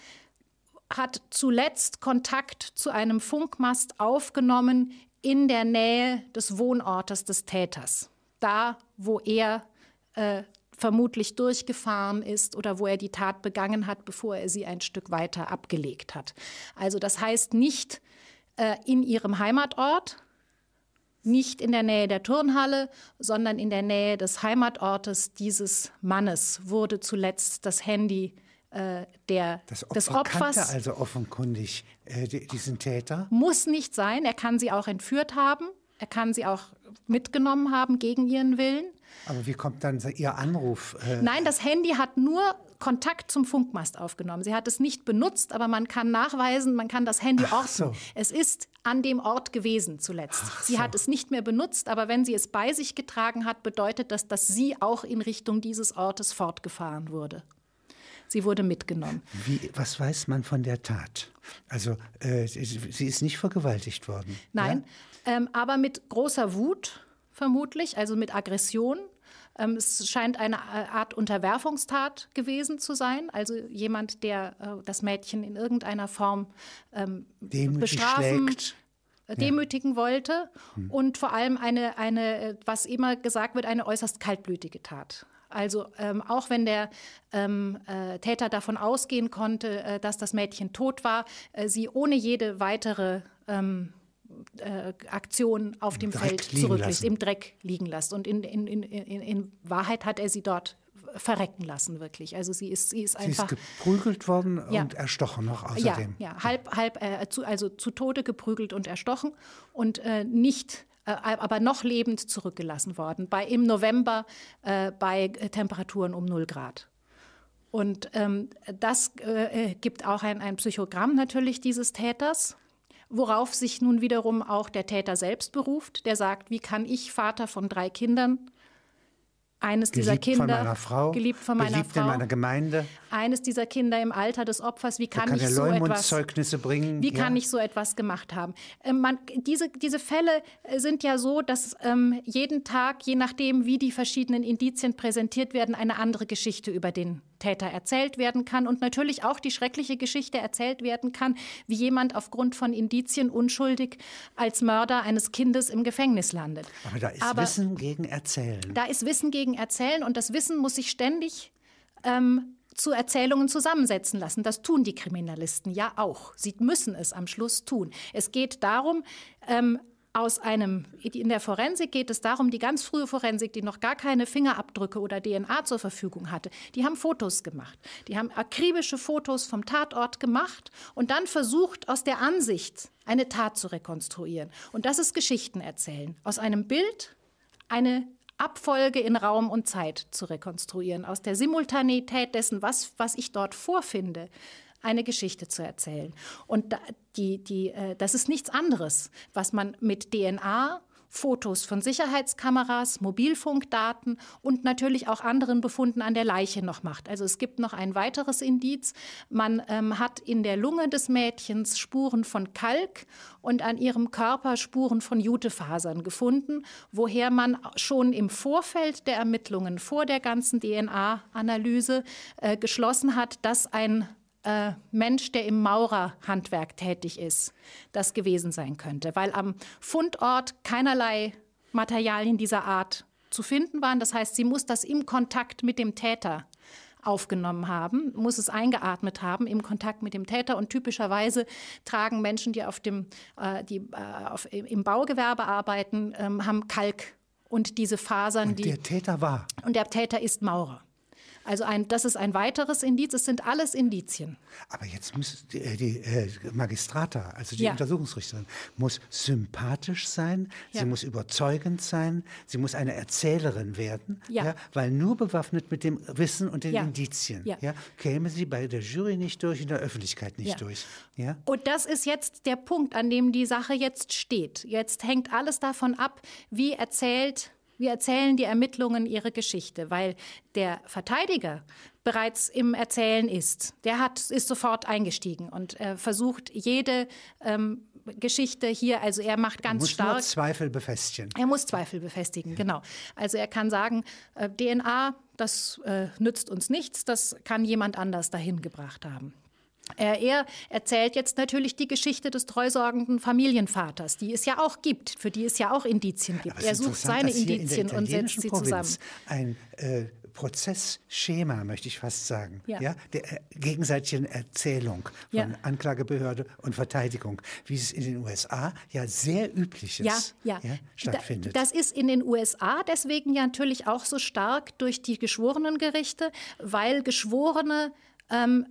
hat zuletzt Kontakt zu einem Funkmast aufgenommen in der Nähe des Wohnortes des Täters. Da, wo er äh, vermutlich durchgefahren ist oder wo er die Tat begangen hat, bevor er sie ein Stück weiter abgelegt hat. Also das heißt nicht äh, in ihrem Heimatort, nicht in der Nähe der Turnhalle, sondern in der Nähe des Heimatortes dieses Mannes wurde zuletzt das Handy äh, der, das Opfer des Opfers. Kannte also offenkundig äh, diesen Täter? Muss nicht sein. Er kann sie auch entführt haben. Er kann sie auch mitgenommen haben gegen ihren Willen. Aber wie kommt dann Ihr Anruf? Äh Nein, das Handy hat nur Kontakt zum Funkmast aufgenommen. Sie hat es nicht benutzt, aber man kann nachweisen, man kann das Handy orten. So. Es ist an dem Ort gewesen zuletzt. Ach sie so. hat es nicht mehr benutzt, aber wenn sie es bei sich getragen hat, bedeutet das, dass sie auch in Richtung dieses Ortes fortgefahren wurde. Sie wurde mitgenommen. Wie, was weiß man von der Tat? Also äh, sie ist nicht vergewaltigt worden. Nein, ja? ähm, aber mit großer Wut vermutlich, also mit Aggression. Ähm, es scheint eine Art Unterwerfungstat gewesen zu sein, also jemand, der äh, das Mädchen in irgendeiner Form ähm, bestrafen, schlägt äh, demütigen ja. wollte hm. und vor allem eine, eine, was immer gesagt wird, eine äußerst kaltblütige Tat. Also ähm, auch wenn der ähm, äh, Täter davon ausgehen konnte, äh, dass das Mädchen tot war, äh, sie ohne jede weitere ähm, äh, Aktion auf dem Feld zurücklässt, im Dreck liegen lässt. Und in, in, in, in Wahrheit hat er sie dort verrecken lassen, wirklich. Also sie ist, sie ist einfach. Sie ist geprügelt worden ja. und erstochen noch außerdem. Ja, ja halb, halb äh, zu, also zu Tode geprügelt und erstochen und äh, nicht äh, aber noch lebend zurückgelassen worden, bei, im November äh, bei Temperaturen um 0 Grad. Und ähm, das äh, gibt auch ein, ein Psychogramm natürlich dieses Täters, worauf sich nun wiederum auch der Täter selbst beruft, der sagt, wie kann ich, Vater von drei Kindern, eines dieser geliebt Kinder, von meiner Frau, geliebt von meiner Frau, in meiner Gemeinde. Eines dieser Kinder im Alter des Opfers, wie kann, kann ich so etwas bringen? Wie ja. kann ich so etwas gemacht haben? Ähm, man, diese, diese Fälle äh, sind ja so, dass ähm, jeden Tag, je nachdem, wie die verschiedenen Indizien präsentiert werden, eine andere Geschichte über den Täter erzählt werden kann und natürlich auch die schreckliche Geschichte erzählt werden kann, wie jemand aufgrund von Indizien unschuldig als Mörder eines Kindes im Gefängnis landet. Aber da ist Aber Wissen gegen Erzählen. Da ist Wissen gegen Erzählen und das Wissen muss sich ständig ähm, zu Erzählungen zusammensetzen lassen. Das tun die Kriminalisten ja auch. Sie müssen es am Schluss tun. Es geht darum, ähm, aus einem, in der Forensik geht es darum, die ganz frühe Forensik, die noch gar keine Fingerabdrücke oder DNA zur Verfügung hatte, die haben Fotos gemacht. Die haben akribische Fotos vom Tatort gemacht und dann versucht, aus der Ansicht eine Tat zu rekonstruieren. Und das ist Geschichten erzählen. Aus einem Bild eine Abfolge in Raum und Zeit zu rekonstruieren, aus der Simultanität dessen, was, was ich dort vorfinde, eine Geschichte zu erzählen. Und die, die, äh, das ist nichts anderes, was man mit DNA Fotos von Sicherheitskameras, Mobilfunkdaten und natürlich auch anderen Befunden an der Leiche noch macht. Also es gibt noch ein weiteres Indiz. Man ähm, hat in der Lunge des Mädchens Spuren von Kalk und an ihrem Körper Spuren von Jutefasern gefunden, woher man schon im Vorfeld der Ermittlungen, vor der ganzen DNA-Analyse, äh, geschlossen hat, dass ein äh, Mensch, der im Maurerhandwerk tätig ist, das gewesen sein könnte, weil am Fundort keinerlei Materialien dieser Art zu finden waren. Das heißt, sie muss das im Kontakt mit dem Täter aufgenommen haben, muss es eingeatmet haben im Kontakt mit dem Täter. Und typischerweise tragen Menschen, die, auf dem, äh, die äh, auf, im Baugewerbe arbeiten, ähm, haben Kalk und diese Fasern. Und die, der Täter war. Und der Täter ist Maurer. Also ein, das ist ein weiteres Indiz. Es sind alles Indizien. Aber jetzt muss die, äh, die äh, Magistrata, also die ja. Untersuchungsrichterin, muss sympathisch sein, ja. sie muss überzeugend sein, sie muss eine Erzählerin werden, ja. ja weil nur bewaffnet mit dem Wissen und den Indizien ja. käme sie bei der Jury nicht durch, in der Öffentlichkeit nicht durch. Ja? Und das ist jetzt der Punkt, an dem die Sache jetzt steht. Jetzt hängt alles davon ab, wie erzählt wir erzählen die Ermittlungen ihre Geschichte, weil der Verteidiger bereits im Erzählen ist. Der hat, ist sofort eingestiegen und äh, versucht jede ähm, Geschichte hier, also er macht ganz er muss stark. Nur Zweifel befestigen. Er muss Zweifel befestigen, ja. genau. Also er kann sagen, äh, DNA, das äh, nützt uns nichts, das kann jemand anders dahin gebracht haben. Er erzählt jetzt natürlich die Geschichte des treusorgenden Familienvaters, die es ja auch gibt, für die es ja auch Indizien gibt. Er sucht seine Indizien und setzt sie zusammen. Ein äh, Prozessschema, möchte ich fast sagen, ja. ja der äh, gegenseitigen Erzählung von ja. Anklagebehörde und Verteidigung, wie es in den USA ja sehr üblich ist, ja, ja. stattfindet. Das ist in den USA deswegen ja natürlich auch so stark durch die Geschworenengerichte, weil Geschworene ähm,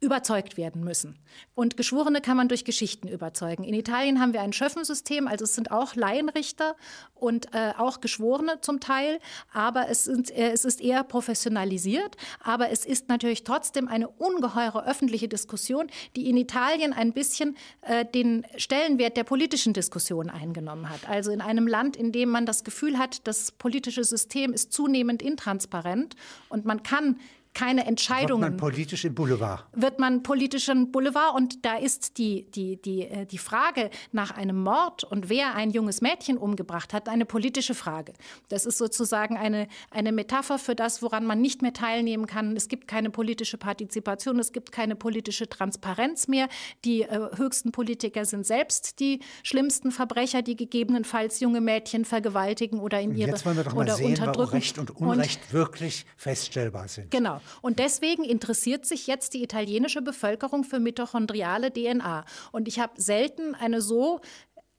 überzeugt werden müssen. Und Geschworene kann man durch Geschichten überzeugen. In Italien haben wir ein Schöffensystem, also es sind auch Laienrichter und äh, auch Geschworene zum Teil, aber es, sind, äh, es ist eher professionalisiert. Aber es ist natürlich trotzdem eine ungeheure öffentliche Diskussion, die in Italien ein bisschen äh, den Stellenwert der politischen Diskussion eingenommen hat. Also in einem Land, in dem man das Gefühl hat, das politische System ist zunehmend intransparent und man kann keine Entscheidungen. Wird man politisch im Boulevard? Wird man politisch im Boulevard und da ist die, die, die, äh, die Frage nach einem Mord und wer ein junges Mädchen umgebracht hat, eine politische Frage. Das ist sozusagen eine, eine Metapher für das, woran man nicht mehr teilnehmen kann. Es gibt keine politische Partizipation, es gibt keine politische Transparenz mehr. Die äh, höchsten Politiker sind selbst die schlimmsten Verbrecher, die gegebenenfalls junge Mädchen vergewaltigen oder in ihre Jetzt wollen wir doch mal oder sehen, unterdrücken. Recht und Unrecht und, wirklich feststellbar sind. Genau. Und deswegen interessiert sich jetzt die italienische Bevölkerung für mitochondriale DNA. Und ich habe selten eine so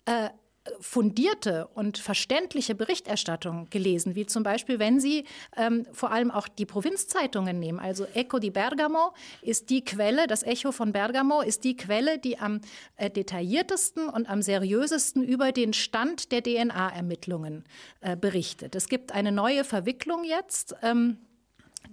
äh, fundierte und verständliche Berichterstattung gelesen, wie zum Beispiel, wenn Sie ähm, vor allem auch die Provinzzeitungen nehmen. Also Eco di Bergamo ist die Quelle, das Echo von Bergamo ist die Quelle, die am äh, detailliertesten und am seriösesten über den Stand der DNA-Ermittlungen äh, berichtet. Es gibt eine neue Verwicklung jetzt. Ähm,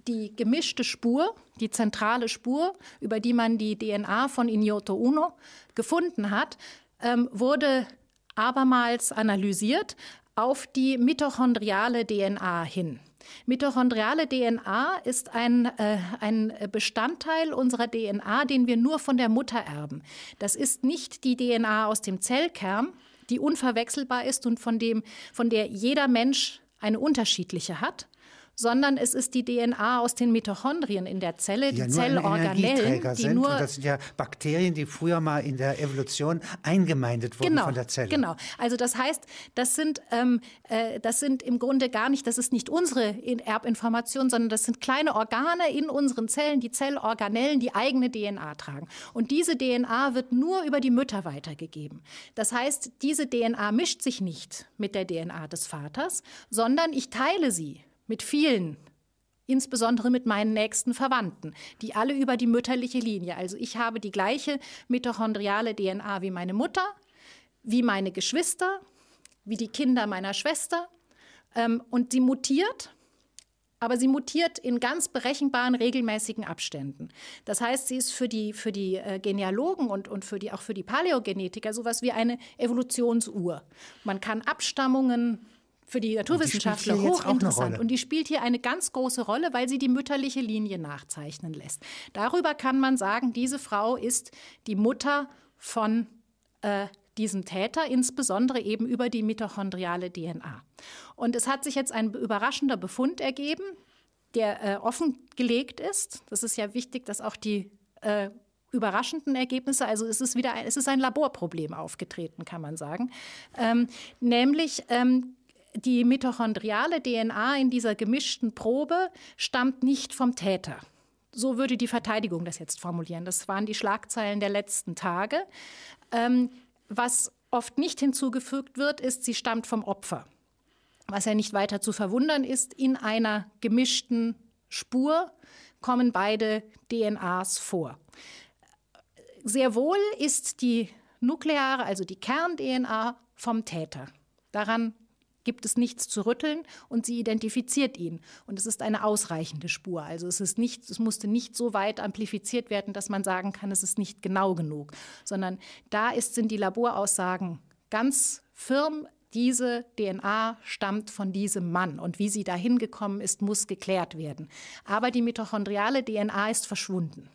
die gemischte Spur, die zentrale Spur, über die man die DNA von Ignoto Uno gefunden hat, ähm, wurde abermals analysiert auf die mitochondriale DNA hin. Mitochondriale DNA ist ein, äh, ein Bestandteil unserer DNA, den wir nur von der Mutter erben. Das ist nicht die DNA aus dem Zellkern, die unverwechselbar ist und von, dem, von der jeder Mensch eine unterschiedliche hat, sondern es ist die DNA aus den Mitochondrien in der Zelle, die, die Zellorganellen, die sind. nur das sind ja Bakterien, die früher mal in der Evolution eingemeindet wurden genau, von der Zelle. Genau. Also das heißt, das sind ähm, äh, das sind im Grunde gar nicht, das ist nicht unsere Erbinformation, sondern das sind kleine Organe in unseren Zellen, die Zellorganellen, die eigene DNA tragen. Und diese DNA wird nur über die Mütter weitergegeben. Das heißt, diese DNA mischt sich nicht mit der DNA des Vaters, sondern ich teile sie mit vielen, insbesondere mit meinen nächsten Verwandten, die alle über die mütterliche Linie, also ich habe die gleiche mitochondriale DNA wie meine Mutter, wie meine Geschwister, wie die Kinder meiner Schwester, ähm, und sie mutiert aber sie mutiert in ganz berechenbaren, regelmäßigen Abständen. Das heißt, sie ist für die, für die äh, Genealogen und, und für die, auch für die Paläogenetiker sowas wie eine Evolutionsuhr. Man kann Abstammungen für die Naturwissenschaftler die hochinteressant. Und die spielt hier eine ganz große Rolle, weil sie die mütterliche Linie nachzeichnen lässt. Darüber kann man sagen, diese Frau ist die Mutter von äh, diesem Täter, insbesondere eben über die mitochondriale DNA. Und es hat sich jetzt ein überraschender Befund ergeben, der äh, offengelegt ist. Das ist ja wichtig, dass auch die äh, überraschenden Ergebnisse, also es ist wieder ein, es ist ein Laborproblem aufgetreten, kann man sagen, ähm, nämlich ähm, die mitochondriale DNA in dieser gemischten Probe stammt nicht vom Täter. So würde die Verteidigung das jetzt formulieren. Das waren die Schlagzeilen der letzten Tage. Ähm, was oft nicht hinzugefügt wird, ist, sie stammt vom Opfer. Was ja nicht weiter zu verwundern ist, in einer gemischten Spur kommen beide DNAs vor. Sehr wohl ist die nukleare, also die Kern-DNA vom Täter. Daran gibt es nichts zu rütteln und sie identifiziert ihn. Und es ist eine ausreichende Spur. Also es, ist nicht, es musste nicht so weit amplifiziert werden, dass man sagen kann, es ist nicht genau genug, sondern da ist, sind die Laboraussagen ganz firm. Diese DNA stammt von diesem Mann und wie sie dahin gekommen ist, muss geklärt werden. Aber die mitochondriale DNA ist verschwunden.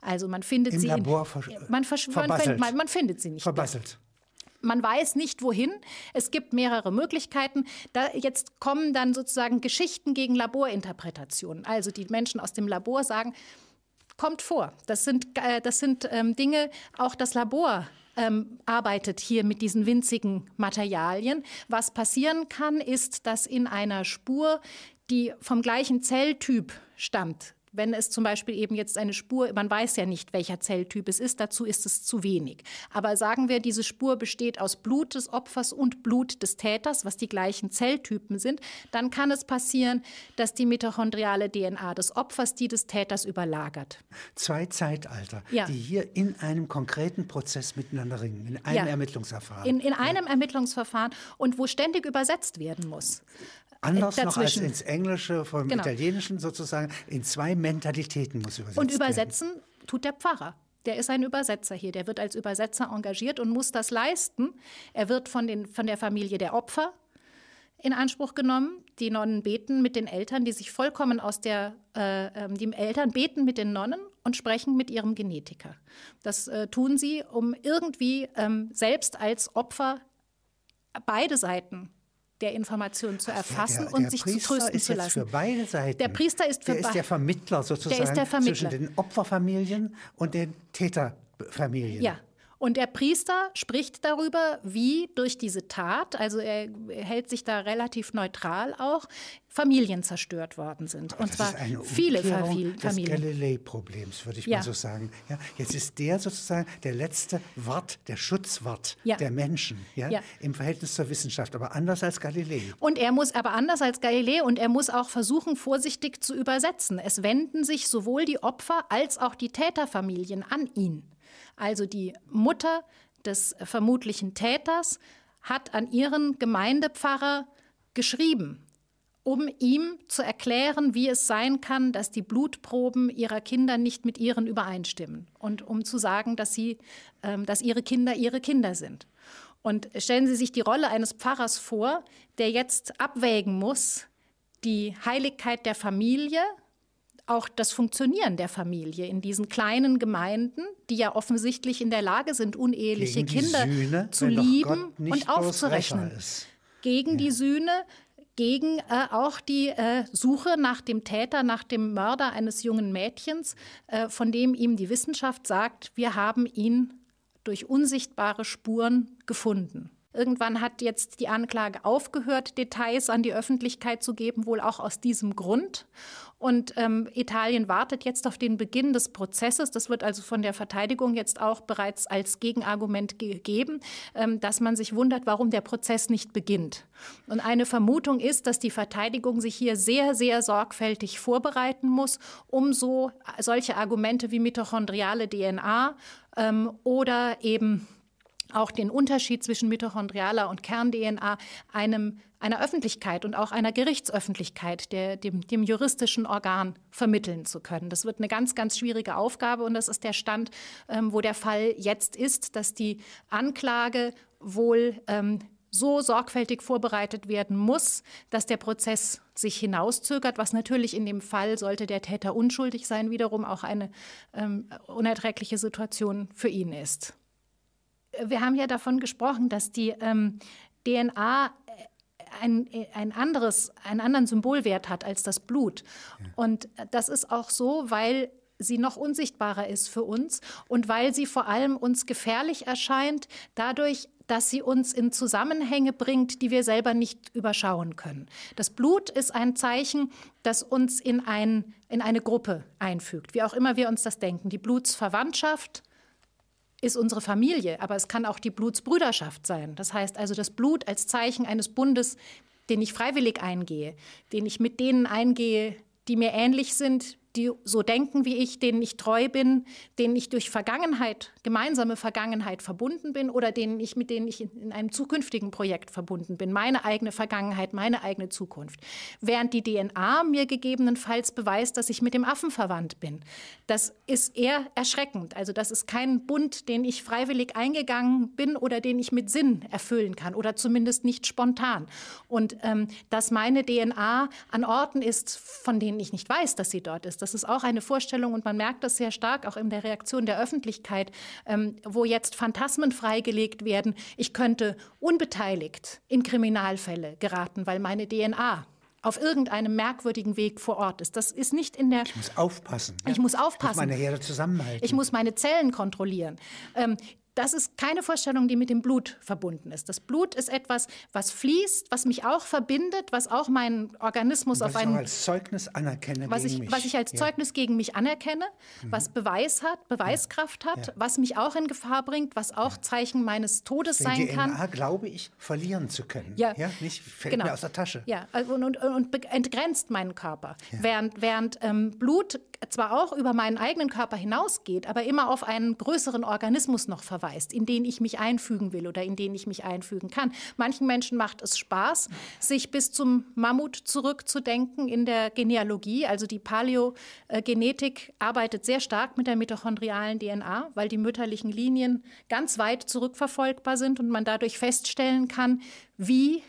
Also man findet Im sie Labor in, man, man, man, man, findet sie nicht. Verbasselt. Man weiß nicht wohin. Es gibt mehrere Möglichkeiten. Da jetzt kommen dann sozusagen Geschichten gegen Laborinterpretationen. Also die Menschen aus dem Labor sagen, kommt vor. Das sind, äh, das sind ähm, Dinge, auch das Labor ähm, arbeitet hier mit diesen winzigen Materialien. Was passieren kann, ist, dass in einer Spur, die vom gleichen Zelltyp stammt, wenn es zum Beispiel eben jetzt eine Spur, man weiß ja nicht, welcher Zelltyp es ist, dazu ist es zu wenig. Aber sagen wir, diese Spur besteht aus Blut des Opfers und Blut des Täters, was die gleichen Zelltypen sind, dann kann es passieren, dass die mitochondriale DNA des Opfers die des Täters überlagert. Zwei Zeitalter, ja. die hier in einem konkreten Prozess miteinander ringen, in einem ja. Ermittlungsverfahren. In, in einem ja. Ermittlungsverfahren und wo ständig übersetzt werden muss. Anders noch als ins Englische vom genau. Italienischen sozusagen. In zwei Mentalitäten muss übersetzt Und übersetzen werden. tut der Pfarrer. Der ist ein Übersetzer hier. Der wird als Übersetzer engagiert und muss das leisten. Er wird von, den, von der Familie der Opfer in Anspruch genommen. Die Nonnen beten mit den Eltern, die sich vollkommen aus der, äh, ähm, die Eltern beten mit den Nonnen und sprechen mit ihrem Genetiker. Das äh, tun sie, um irgendwie ähm, selbst als Opfer beide Seiten der Information zu erfassen der, der, und sich Priester zu trösten zu lassen. Für beide Seiten. Der Priester ist für der ist der Vermittler sozusagen der der Vermittler. zwischen den Opferfamilien und den Täterfamilien. Ja, und der Priester spricht darüber, wie durch diese Tat, also er hält sich da relativ neutral auch, Familien zerstört worden sind. Aber und zwar viele Familien. des Galilei-Problems, würde ich ja. mal so sagen. Ja, jetzt ist der sozusagen der letzte Wart, der Schutzwart ja. der Menschen im Verhältnis zur Wissenschaft, aber anders als Galilei. Und er muss aber anders als Galilei und er muss auch versuchen, vorsichtig zu übersetzen. Es wenden sich sowohl die Opfer als auch die Täterfamilien an ihn. Also die Mutter des vermutlichen Täters hat an ihren Gemeindepfarrer geschrieben, um ihm zu erklären, wie es sein kann, dass die Blutproben ihrer Kinder nicht mit ihren übereinstimmen und um zu sagen, dass, sie, ähm, dass ihre Kinder ihre Kinder sind. Und stellen Sie sich die Rolle eines Pfarrers vor, der jetzt abwägen muss, die Heiligkeit der Familie auch das Funktionieren der Familie in diesen kleinen Gemeinden, die ja offensichtlich in der Lage sind, uneheliche Kinder Sühne, zu lieben und aufzurechnen. Gegen ja. die Sühne, gegen äh, auch die äh, Suche nach dem Täter, nach dem Mörder eines jungen Mädchens, äh, von dem ihm die Wissenschaft sagt, wir haben ihn durch unsichtbare Spuren gefunden. Irgendwann hat jetzt die Anklage aufgehört, Details an die Öffentlichkeit zu geben, wohl auch aus diesem Grund. Und ähm, Italien wartet jetzt auf den Beginn des Prozesses. Das wird also von der Verteidigung jetzt auch bereits als Gegenargument gegeben, ähm, dass man sich wundert, warum der Prozess nicht beginnt. Und eine Vermutung ist, dass die Verteidigung sich hier sehr, sehr sorgfältig vorbereiten muss, um so solche Argumente wie mitochondriale DNA ähm, oder eben auch den Unterschied zwischen mitochondrialer und Kern-DNA einem, einer Öffentlichkeit und auch einer Gerichtsöffentlichkeit, der, dem, dem, juristischen Organ vermitteln zu können. Das wird eine ganz, ganz schwierige Aufgabe und das ist der Stand, ähm, wo der Fall jetzt ist, dass die Anklage wohl ähm, so sorgfältig vorbereitet werden muss, dass der Prozess sich hinauszögert, was natürlich in dem Fall, sollte der Täter unschuldig sein, wiederum auch eine ähm, unerträgliche Situation für ihn ist. Wir haben ja davon gesprochen, dass die ähm, DNA ein, ein anderes, einen anderen Symbolwert hat als das Blut. Ja. Und das ist auch so, weil sie noch unsichtbarer ist für uns und weil sie vor allem uns gefährlich erscheint, dadurch, dass sie uns in Zusammenhänge bringt, die wir selber nicht überschauen können. Das Blut ist ein Zeichen, das uns in, ein, in eine Gruppe einfügt, wie auch immer wir uns das denken. Die Blutsverwandtschaft ist unsere Familie, aber es kann auch die Blutsbrüderschaft sein. Das heißt also das Blut als Zeichen eines Bundes, den ich freiwillig eingehe, den ich mit denen eingehe, die mir ähnlich sind, die so denken wie ich, denen ich treu bin, denen ich durch Vergangenheit, gemeinsame Vergangenheit verbunden bin oder denen ich, mit denen ich in einem zukünftigen Projekt verbunden bin. Meine eigene Vergangenheit, meine eigene Zukunft. Während die DNA mir gegebenenfalls beweist, dass ich mit dem Affen verwandt bin. Das ist eher erschreckend. Also das ist kein Bund, den ich freiwillig eingegangen bin oder den ich mit Sinn erfüllen kann oder zumindest nicht spontan. Und ähm, dass meine DNA an Orten ist, von denen ich nicht weiß, dass sie dort ist. Das ist auch eine Vorstellung und man merkt das sehr stark auch in der Reaktion der Öffentlichkeit, ähm, wo jetzt Phantasmen freigelegt werden. Ich könnte unbeteiligt in Kriminalfälle geraten, weil meine DNA auf irgendeinem merkwürdigen Weg vor Ort ist. Das ist nicht in der. Ich muss aufpassen. Ich muss aufpassen. Ich muss meine Herde zusammenhalten. Ich muss meine Zellen kontrollieren. Ähm, das ist keine Vorstellung, die mit dem Blut verbunden ist. Das Blut ist etwas, was fließt, was mich auch verbindet, was auch meinen Organismus was auf einen. Ich als Zeugnis anerkenne was gegen ich, mich. Was ich als ja. Zeugnis gegen mich anerkenne, mhm. was Beweis hat, Beweiskraft ja. hat, ja. was mich auch in Gefahr bringt, was auch Zeichen meines Todes Den sein DNA kann. glaube ich, verlieren zu können. Ja, ja nicht fällt genau. mir aus der Tasche. Ja, also und, und, und entgrenzt meinen Körper. Während, während ähm, Blut zwar auch über meinen eigenen Körper hinausgeht, aber immer auf einen größeren Organismus noch verweist, in den ich mich einfügen will oder in den ich mich einfügen kann. Manchen Menschen macht es Spaß, sich bis zum Mammut zurückzudenken in der Genealogie. Also die Paläogenetik arbeitet sehr stark mit der mitochondrialen DNA, weil die mütterlichen Linien ganz weit zurückverfolgbar sind und man dadurch feststellen kann, wie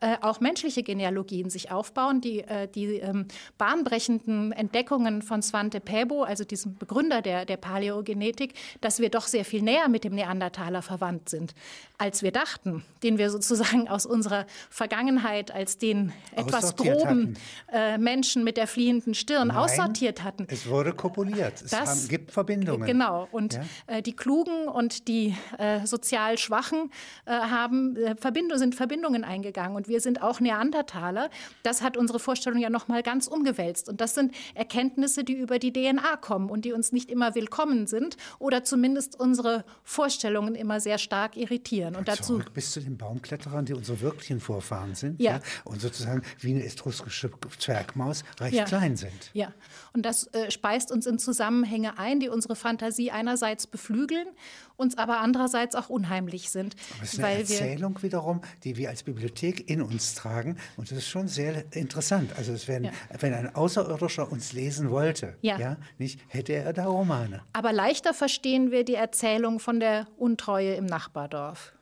äh, auch menschliche Genealogien sich aufbauen. Die, äh, die ähm, bahnbrechenden Entdeckungen von Svante Pääbo, also diesem Begründer der, der Paläogenetik, dass wir doch sehr viel näher mit dem Neandertaler verwandt sind, als wir dachten, den wir sozusagen aus unserer Vergangenheit als den etwas groben äh, Menschen mit der fliehenden Stirn Nein, aussortiert hatten. Es wurde kopuliert. Es das, haben, gibt Verbindungen. Genau. Und ja? äh, die Klugen und die äh, sozial Schwachen haben, Verbindung, sind Verbindungen eingegangen. Und wir sind auch Neandertaler. Das hat unsere Vorstellung ja noch mal ganz umgewälzt. Und das sind Erkenntnisse, die über die DNA kommen und die uns nicht immer willkommen sind oder zumindest unsere Vorstellungen immer sehr stark irritieren. Und dazu bis zu den Baumkletterern, die unsere wirklichen Vorfahren sind ja. ja und sozusagen wie eine etruskische Zwergmaus recht ja. klein sind. Ja, und das äh, speist uns in Zusammenhänge ein, die unsere Fantasie einerseits beflügeln, uns aber andererseits auch unheimlich sind. Aber es ist eine Erzählung wiederum, die wir als Bibliothek in uns tragen. Und das ist schon sehr interessant. Also es werden, ja. wenn ein Außerirdischer uns lesen wollte, ja. ja. nicht, hätte er da Romane. Aber leichter verstehen wir die Erzählung von der Untreue im Nachbardorf.